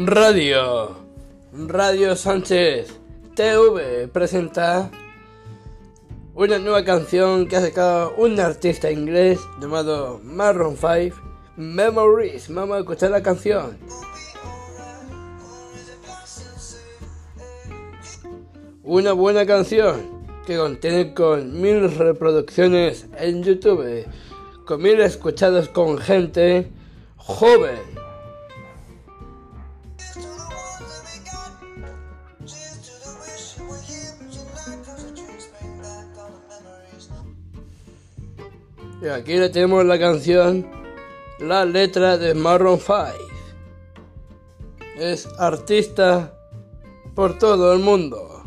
Radio. Radio Sánchez TV presenta una nueva canción que ha sacado un artista inglés llamado Marron 5, Memories. Vamos a escuchar la canción. Una buena canción que contiene con mil reproducciones en YouTube, con mil escuchados con gente joven. Y aquí le tenemos la canción, la letra de Marron 5. Es artista por todo el mundo.